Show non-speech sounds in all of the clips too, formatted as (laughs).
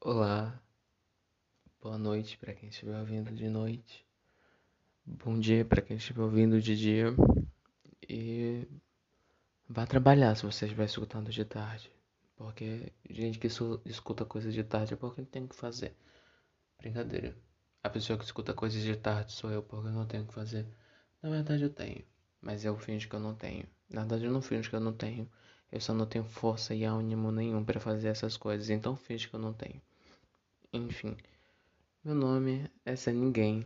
Olá, boa noite para quem estiver ouvindo de noite, bom dia para quem estiver ouvindo de dia e vá trabalhar se você estiver escutando de tarde, porque gente que escuta coisas de tarde é porque tem que fazer. Brincadeira. A pessoa que escuta coisas de tarde sou eu porque eu não tenho que fazer. Na verdade eu tenho, mas eu finjo que eu não tenho. Na verdade eu não finjo que eu não tenho. Eu só não tenho força e ânimo nenhum para fazer essas coisas, então finge que eu não tenho. Enfim, meu nome é Sem Ninguém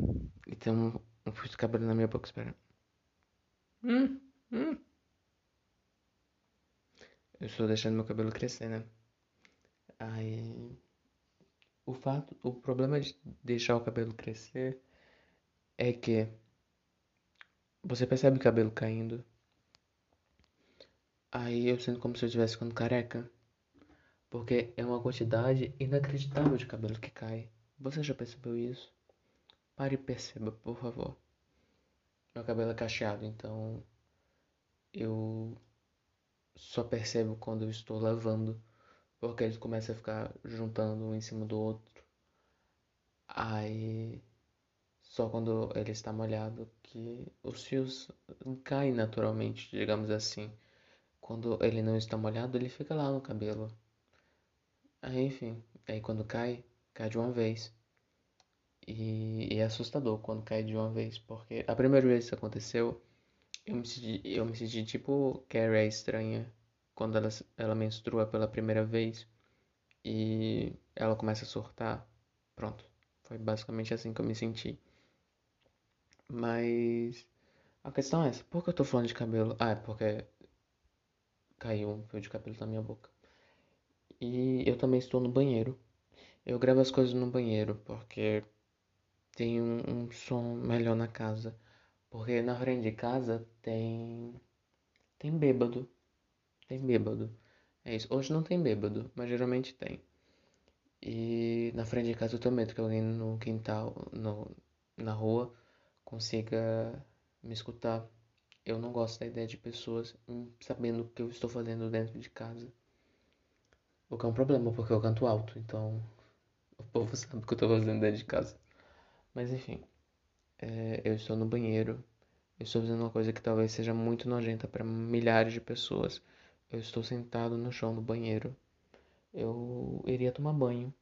e tem um, um fio de cabelo na minha boca, espera. Hum, hum. Eu estou deixando meu cabelo crescer, né? Aí. O fato, o problema de deixar o cabelo crescer é que você percebe o cabelo caindo. Aí eu sinto como se eu estivesse ficando careca. Porque é uma quantidade inacreditável de cabelo que cai. Você já percebeu isso? Pare e perceba, por favor. Meu cabelo é cacheado, então eu só percebo quando eu estou lavando, porque ele começa a ficar juntando um em cima do outro. Aí só quando ele está molhado que os fios caem naturalmente, digamos assim. Quando ele não está molhado, ele fica lá no cabelo. Aí, enfim, aí quando cai, cai de uma vez. E, e, é assustador quando cai de uma vez, porque a primeira vez que isso aconteceu, eu me senti, eu me senti tipo Carrie é estranha quando ela, ela menstrua pela primeira vez e ela começa a surtar. Pronto, foi basicamente assim que eu me senti. Mas a questão é essa, por que eu tô falando de cabelo? Ah, é porque caiu um fio de cabelo na minha boca. E eu também estou no banheiro. Eu gravo as coisas no banheiro porque tem um, um som melhor na casa. Porque na frente de casa tem. Tem bêbado. Tem bêbado. É isso. Hoje não tem bêbado, mas geralmente tem. E na frente de casa eu tô medo que alguém no quintal, no, na rua, consiga me escutar. Eu não gosto da ideia de pessoas sabendo o que eu estou fazendo dentro de casa. O que é um problema, porque eu canto alto, então (laughs) o povo sabe o que eu tô fazendo dentro de casa. Mas enfim, é, eu estou no banheiro, eu estou fazendo uma coisa que talvez seja muito nojenta para milhares de pessoas. Eu estou sentado no chão do banheiro. Eu iria tomar banho,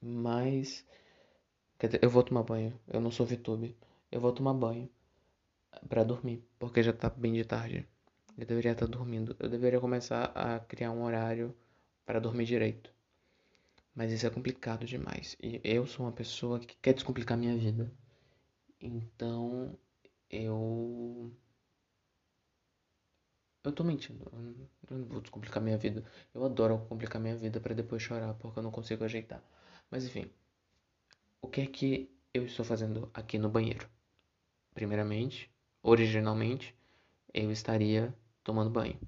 mas. Quer dizer, eu vou tomar banho, eu não sou VTube. Eu vou tomar banho para dormir, porque já tá bem de tarde. Eu deveria estar dormindo. Eu deveria começar a criar um horário para dormir direito. Mas isso é complicado demais. E eu sou uma pessoa que quer descomplicar minha vida. Então eu. Eu tô mentindo. Eu não vou descomplicar minha vida. Eu adoro complicar minha vida para depois chorar porque eu não consigo ajeitar. Mas enfim. O que é que eu estou fazendo aqui no banheiro? Primeiramente, originalmente, eu estaria tomando banho.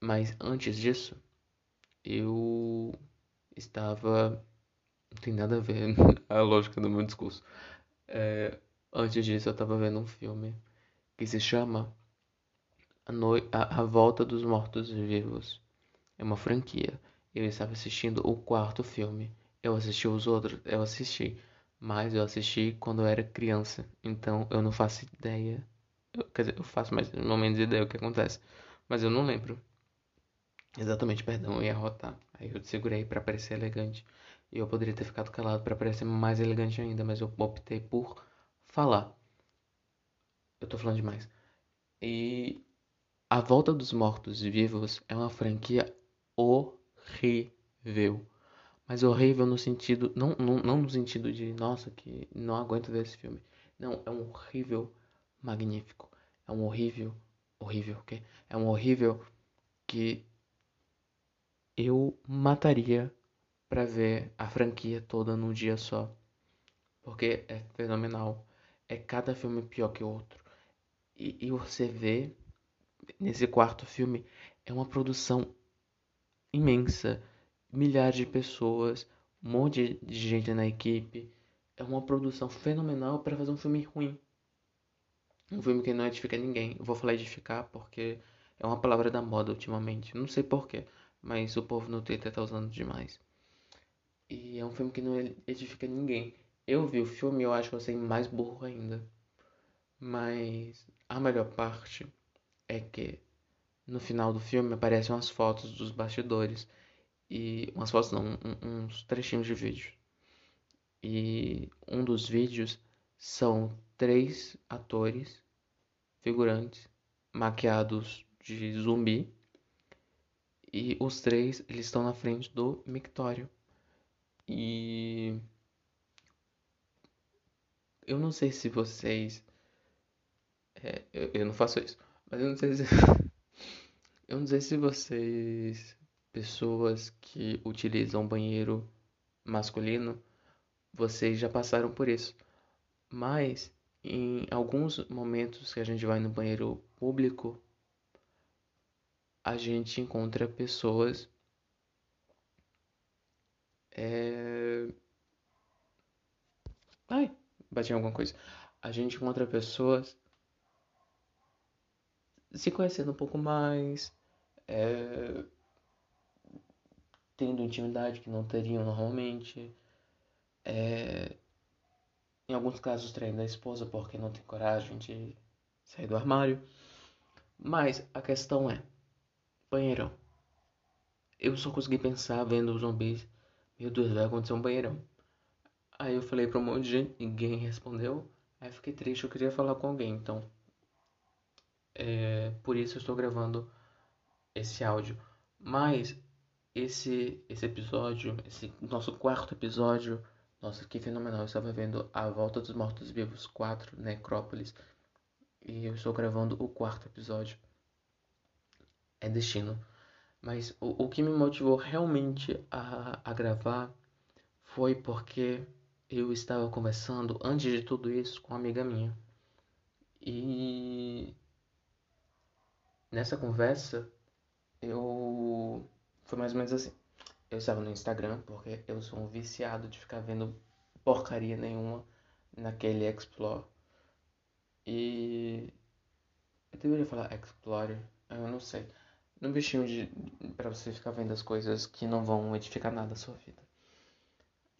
Mas antes disso, eu estava. Não tem nada a ver (laughs) a lógica do meu discurso. É, antes disso, eu estava vendo um filme que se chama a, no... a, a Volta dos Mortos-Vivos. É uma franquia. Eu estava assistindo o quarto filme. Eu assisti os outros, eu assisti. Mas eu assisti quando eu era criança. Então eu não faço ideia. Eu, quer dizer, eu faço mais ou menos ideia do que acontece. Mas eu não lembro. Exatamente, perdão, eu ia rotar. Aí eu segurei para parecer elegante. E eu poderia ter ficado calado para parecer mais elegante ainda, mas eu optei por falar. Eu tô falando demais. E A Volta dos Mortos Vivos é uma franquia horrível. Mas horrível no sentido. Não, não, não no sentido de, nossa, que não aguento ver esse filme. Não, é um horrível magnífico. É um horrível. Horrível, ok? É um horrível que eu mataria para ver a franquia toda num dia só. Porque é fenomenal. É cada filme pior que o outro. E, e você vê nesse quarto filme é uma produção imensa. Milhares de pessoas, um monte de gente na equipe. É uma produção fenomenal para fazer um filme ruim. Um filme que não edifica ninguém. Eu vou falar edificar porque é uma palavra da moda ultimamente. Não sei porquê mas o povo no Twitter tá usando demais. E é um filme que não edifica ninguém. Eu vi o filme e eu acho você mais burro ainda. Mas a melhor parte é que no final do filme aparecem umas fotos dos bastidores. E umas fotos não, uns trechinhos de vídeo. E um dos vídeos são três atores figurantes maquiados de zumbi e os três eles estão na frente do mictório. E eu não sei se vocês é, eu, eu não faço isso, mas eu não sei se (laughs) eu não sei se vocês pessoas que utilizam banheiro masculino vocês já passaram por isso. Mas em alguns momentos que a gente vai no banheiro público, a gente encontra pessoas é... Ai, bati em alguma coisa. A gente encontra pessoas se conhecendo um pouco mais, é... tendo intimidade que não teriam normalmente, é... em alguns casos traindo a esposa porque não tem coragem de sair do armário. Mas a questão é, banheirão. Eu só consegui pensar vendo os zumbis. Meu Deus, vai acontecer um banheirão. Aí eu falei pra um monte de gente, ninguém respondeu. Aí fiquei triste, eu queria falar com alguém, então. É, por isso eu estou gravando esse áudio. Mas esse esse episódio, esse nosso quarto episódio, nossa, que fenomenal. Eu estava vendo A Volta dos Mortos Vivos 4, Necrópolis. E eu estou gravando o quarto episódio. É destino. Mas o, o que me motivou realmente a, a gravar foi porque eu estava conversando, antes de tudo isso, com uma amiga minha. E nessa conversa, eu. Foi mais ou menos assim. Eu estava no Instagram, porque eu sou um viciado de ficar vendo porcaria nenhuma naquele Explore. E. Eu deveria falar Explorer, eu não sei. No bichinho de. pra você ficar vendo as coisas que não vão edificar nada a sua vida.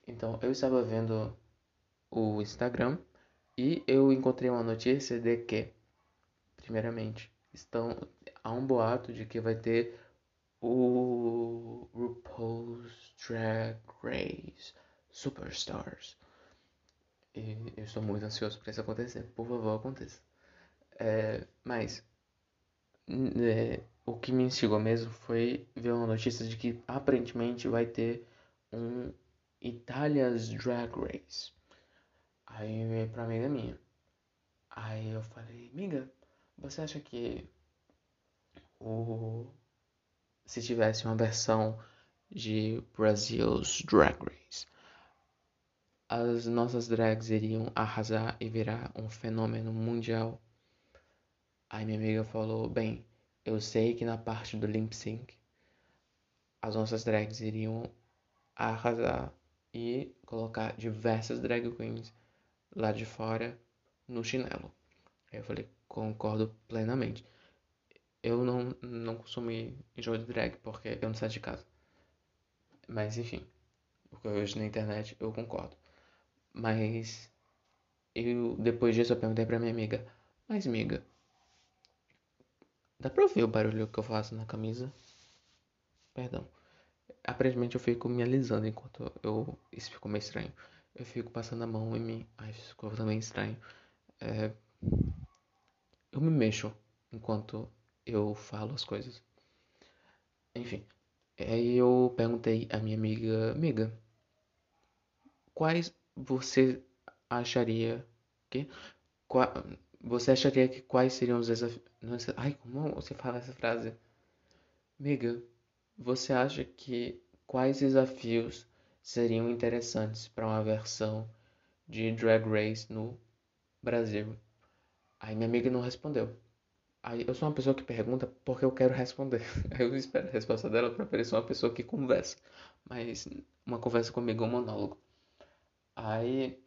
Então, eu estava vendo o Instagram e eu encontrei uma notícia de que, primeiramente, estão há um boato de que vai ter o RuPaul's Drag Race Superstars. E eu estou muito ansioso para isso acontecer. Por favor, aconteça. É, mas é, o que me instigou mesmo foi ver uma notícia de que aparentemente vai ter um Italia's Drag Race. Aí eu veio pra amiga minha. Aí eu falei, amiga, você acha que o se tivesse uma versão de Brasil's Drag Race, as nossas drags iriam arrasar e virar um fenômeno mundial? Aí minha amiga falou, bem, eu sei que na parte do lip sync as nossas drags iriam arrasar e colocar diversas drag queens lá de fora no chinelo. Aí eu falei, concordo plenamente. Eu não, não em jogo de drag porque eu não saio de casa. Mas enfim, o que eu vejo na internet eu concordo. Mas eu depois disso eu perguntei pra minha amiga, mas amiga, dá pra ouvir o barulho que eu faço na camisa? Perdão aparentemente eu fico me alisando enquanto eu. Isso ficou meio estranho. Eu fico passando a mão em mim. Ai, isso ficou também estranho. É... Eu me mexo enquanto eu falo as coisas. Enfim. Aí eu perguntei à minha amiga, amiga, quais você acharia que qua, você acharia que quais seriam os desafios? Ai, como você fala essa frase? Amiga, você acha que quais desafios seriam interessantes para uma versão de Drag Race no Brasil? Aí minha amiga não respondeu. Aí eu sou uma pessoa que pergunta porque eu quero responder. (laughs) Eu espero a resposta dela para parecer uma pessoa que conversa. Mas uma conversa comigo é um monólogo. Aí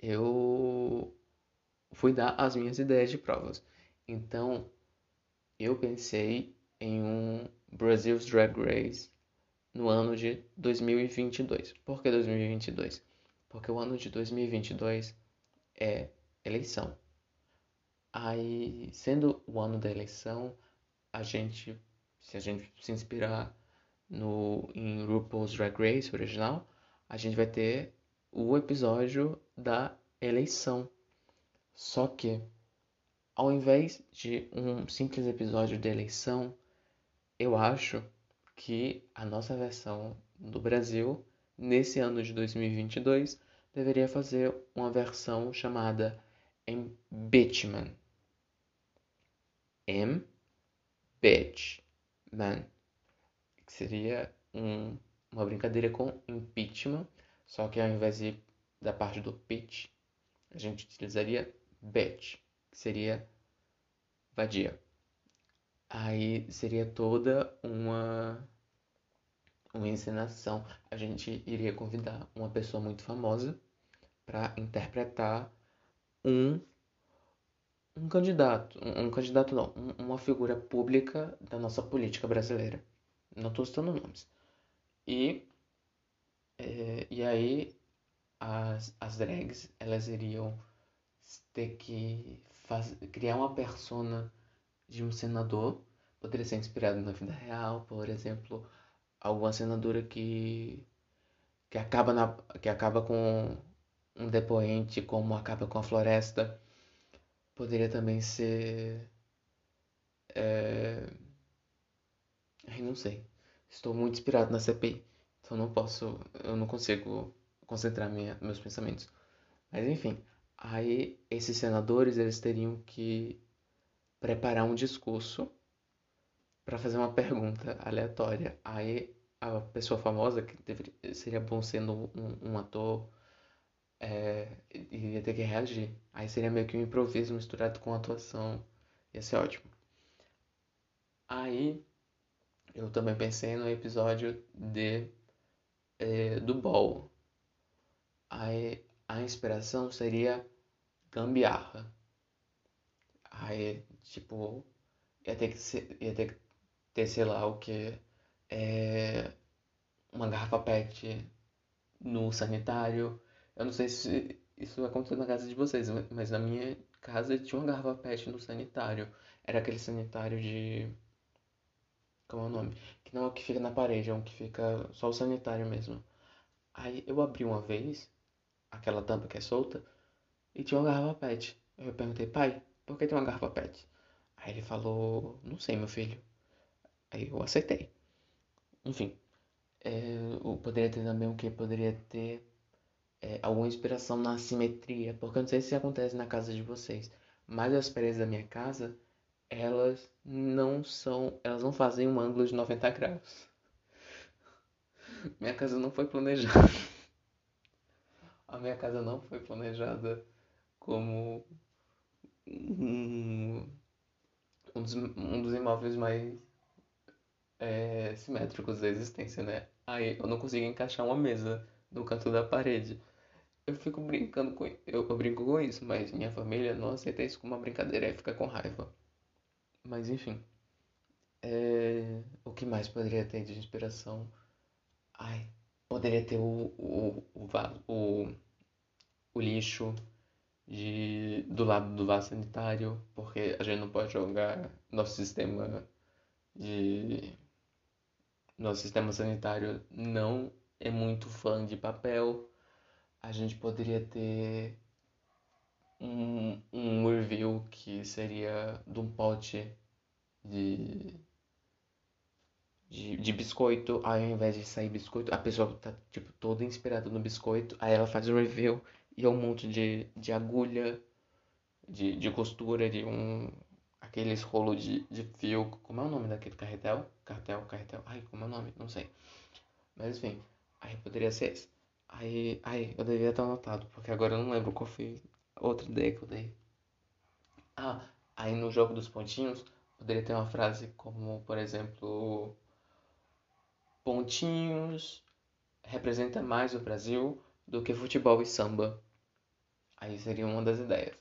eu fui dar as minhas ideias de provas. Então eu pensei em um Brazil's Drag Race no ano de 2022. Por que 2022? Porque o ano de 2022 é eleição. Aí, sendo o ano da eleição, a gente, se a gente se inspirar no em RuPaul's Drag Race original, a gente vai ter o episódio da eleição. Só que, ao invés de um simples episódio de eleição, eu acho que a nossa versão do Brasil, nesse ano de 2022, deveria fazer uma versão chamada Impeachment. M. Man. Que seria um, uma brincadeira com impeachment, só que ao invés de, da parte do pitch, a gente utilizaria bitch, que seria vadia. Aí seria toda uma uma encenação. A gente iria convidar uma pessoa muito famosa para interpretar um um candidato, um, um candidato não, um, uma figura pública da nossa política brasileira. Não estou citando nomes. E, é, e aí as, as drags, elas iriam ter que faz, criar uma persona de um senador. Poderia ser inspirado na vida real, por exemplo, alguma senadora que, que, acaba, na, que acaba com um depoente, como acaba com a floresta Poderia também ser. É... Ai, não sei. Estou muito inspirado na CPI. Então não posso. Eu não consigo concentrar minha, meus pensamentos. Mas enfim. Aí esses senadores eles teriam que preparar um discurso para fazer uma pergunta aleatória. Aí a pessoa famosa, que deveria, seria bom sendo um, um ator é, ia ter que reagir. Aí seria meio que um improviso misturado com atuação. Ia ser ótimo. Aí eu também pensei no episódio de é, do Ball. Aí a inspiração seria gambiarra. Aí, tipo, ia ter que ser, ia ter que ter, sei lá, o que? É, uma garrafa PET no sanitário eu não sei se isso aconteceu na casa de vocês, mas na minha casa tinha uma garrafa PET no sanitário. Era aquele sanitário de. Como é o nome? Que não é o que fica na parede, é um que fica só o sanitário mesmo. Aí eu abri uma vez, aquela tampa que é solta, e tinha uma garrafa PET. Eu perguntei, pai, por que tem uma garrafa PET? Aí ele falou, não sei, meu filho. Aí eu aceitei. Enfim, é, poderia ter também o que? Poderia ter é, alguma inspiração na simetria, porque eu não sei se acontece na casa de vocês, mas as paredes da minha casa, elas não são, elas não fazem um ângulo de 90 graus. Minha casa não foi planejada. (laughs) A minha casa não foi planejada como um, dos, um dos imóveis mais é, simétricos da existência, né? Aí eu não consigo encaixar uma mesa no canto da parede. Eu fico brincando com eu, eu brinco com isso, mas minha família não aceita isso como uma brincadeira e fica com raiva. Mas enfim. É... O que mais poderia ter de inspiração? Ai, poderia ter o, o, o, o, o lixo de, do lado do vaso sanitário, porque a gente não pode jogar nosso sistema de. Nosso sistema sanitário não é muito fã de papel. A gente poderia ter um, um review que seria de um pote de, de, de biscoito. Aí ao invés de sair biscoito, a pessoa tá tipo toda inspirada no biscoito. Aí ela faz o review e é um monte de, de agulha, de, de costura, de um. Aqueles rolos de, de fio. Como é o nome daquele carretel? Cartel, carretel. Ai, como é o nome? Não sei. Mas enfim. Aí poderia ser esse. Aí, aí, eu devia ter anotado, porque agora eu não lembro qual foi outra ideia que eu dei. Ah, aí no jogo dos pontinhos, poderia ter uma frase como, por exemplo, pontinhos representa mais o Brasil do que futebol e samba. Aí seria uma das ideias.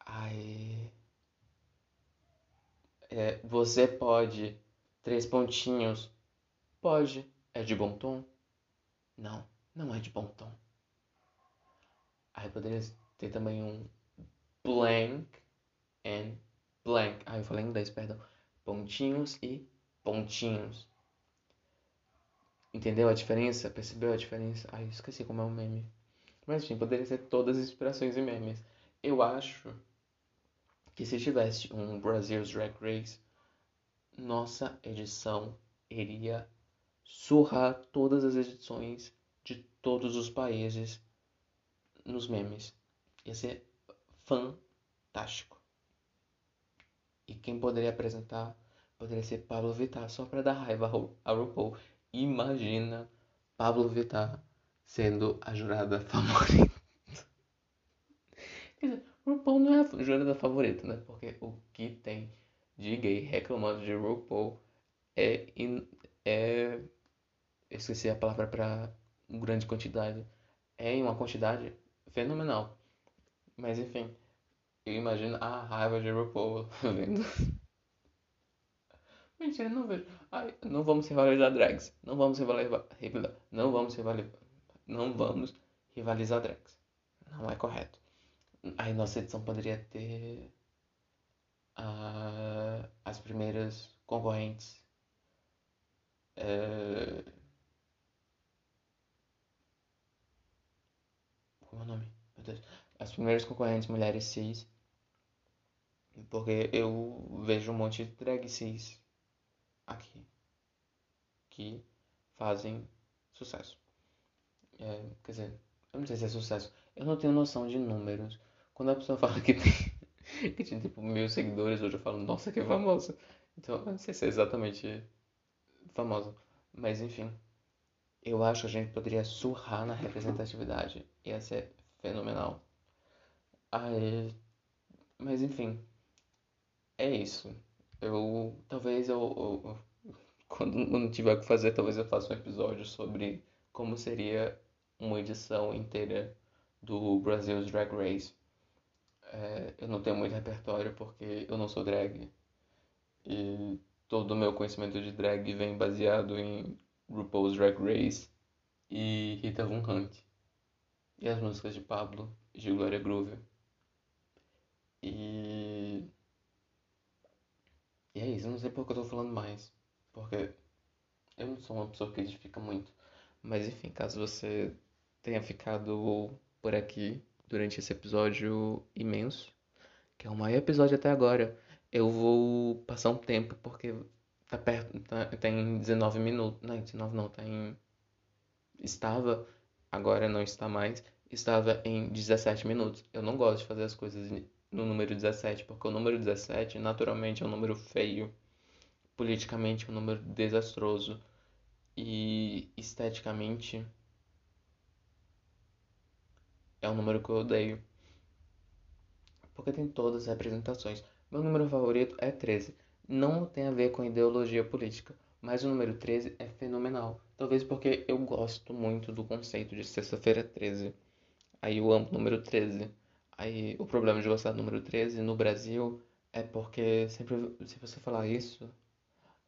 Aí. É, você pode. Três pontinhos. Pode é de bom tom? Não, não é de bom tom. Aí poderia ter também um blank and blank. Ah, eu falei em inglês, perdão. Pontinhos e pontinhos. Entendeu a diferença? Percebeu a diferença? Ai, esqueci como é o meme. Mas enfim, poderia ser todas as inspirações e memes. Eu acho que se tivesse um Brazil's Drag Race, nossa edição iria surrar todas as edições de todos os países nos memes. Ia ser fantástico. E quem poderia apresentar poderia ser Pablo Vittar, só para dar raiva a RuPaul. Imagina Pablo Vittar sendo a jurada favorita. Quer dizer, RuPaul não é a jurada favorita, né? Porque o que tem de gay reclamando de RuPaul é. In, é eu esqueci a palavra para grande quantidade. É em uma quantidade fenomenal. Mas enfim, eu imagino a raiva de RuPaul vendo (laughs) Mentira, não vejo. Ai, não vamos rivalizar drags. Não vamos rivalizar. Não vamos rivalizar. Não vamos rivalizar drags. Não é correto. Aí nossa edição poderia ter uh, as primeiras concorrentes. Uh, o nome? Meu Deus. As primeiras concorrentes mulheres cis. Porque eu vejo um monte de drag cis aqui que fazem sucesso. É, quer dizer, eu não sei se é sucesso. Eu não tenho noção de números. Quando a pessoa (laughs) fala que tem, que tem tipo mil seguidores, hoje eu falo, nossa, que famosa. Então, eu não sei se é exatamente famosa. Mas enfim, eu acho que a gente poderia surrar na representatividade. Ia ser fenomenal. Aí, mas enfim, é isso. Eu talvez eu, eu quando não tiver o que fazer, talvez eu faça um episódio sobre como seria uma edição inteira do Brasil's Drag Race. É, eu não tenho muito repertório porque eu não sou drag. E todo o meu conhecimento de drag vem baseado em RuPaul's Drag Race e Rita Von Hunt. E as músicas de Pablo e de Gloria Groove. E e é isso, eu não sei porque eu tô falando mais. Porque eu não sou uma pessoa que edifica muito. Mas enfim, caso você tenha ficado por aqui durante esse episódio imenso, que é o maior episódio até agora, eu vou passar um tempo porque tá perto, tá, tá em 19 minutos. Não, 19 não, tá em. Estava, agora não está mais, estava em 17 minutos. Eu não gosto de fazer as coisas no número 17, porque o número 17 naturalmente é um número feio, politicamente é um número desastroso e esteticamente é um número que eu odeio. Porque tem todas as representações. Meu número favorito é 13. Não tem a ver com ideologia política, mas o número 13 é fenomenal. Talvez porque eu gosto muito do conceito de sexta-feira 13. Aí eu amo o número 13. Aí o problema de gostar do número 13 no Brasil é porque sempre se você falar isso,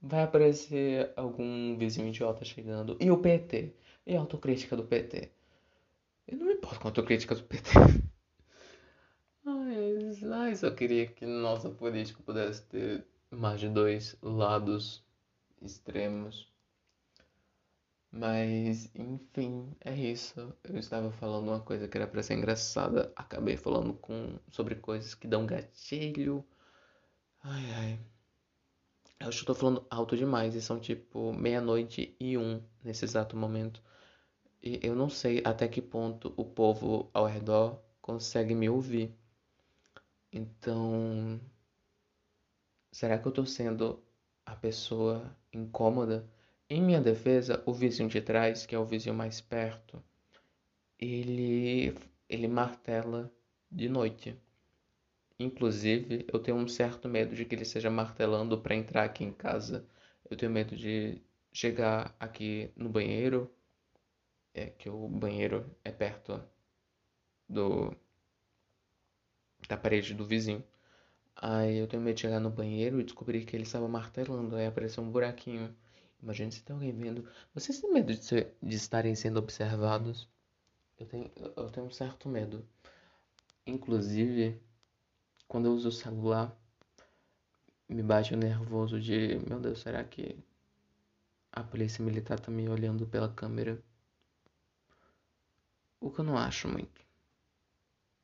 vai aparecer algum vizinho idiota chegando. E o PT? E a autocrítica do PT? Eu não me importo com a autocrítica do PT. Mas eu queria que nossa política pudesse ter mais de dois lados extremos. Mas, enfim, é isso. Eu estava falando uma coisa que era para ser engraçada, acabei falando com sobre coisas que dão gatilho. Ai, ai. Eu acho que eu falando alto demais e são tipo meia-noite e um nesse exato momento. E eu não sei até que ponto o povo ao redor consegue me ouvir. Então, será que eu tô sendo a pessoa incômoda? Em minha defesa, o vizinho de trás, que é o vizinho mais perto, ele, ele martela de noite. Inclusive, eu tenho um certo medo de que ele esteja martelando para entrar aqui em casa. Eu tenho medo de chegar aqui no banheiro, é que o banheiro é perto do da parede do vizinho. Aí eu tenho medo de chegar no banheiro e descobrir que ele estava martelando, aí apareceu um buraquinho Imagina se tem alguém vendo. Vocês têm medo de, ser, de estarem sendo observados? Eu tenho, eu tenho um certo medo. Inclusive, quando eu uso o celular, me bate o nervoso de, meu Deus, será que a polícia militar tá me olhando pela câmera? O que eu não acho muito.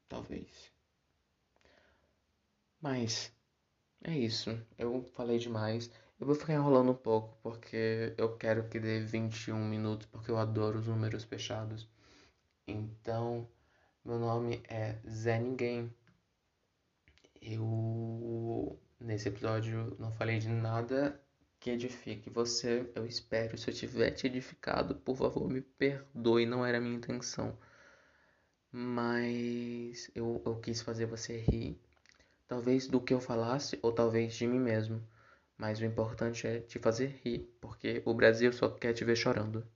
Talvez. Mas é isso. Eu falei demais. Eu vou ficar enrolando um pouco porque eu quero que dê 21 minutos, porque eu adoro os números fechados. Então, meu nome é Zé Ninguém. Eu nesse episódio não falei de nada que edifique você. Eu espero. Se eu tiver te edificado, por favor, me perdoe. Não era minha intenção. Mas eu, eu quis fazer você rir. Talvez do que eu falasse, ou talvez de mim mesmo. Mas o importante é te fazer rir, porque o Brasil só quer te ver chorando.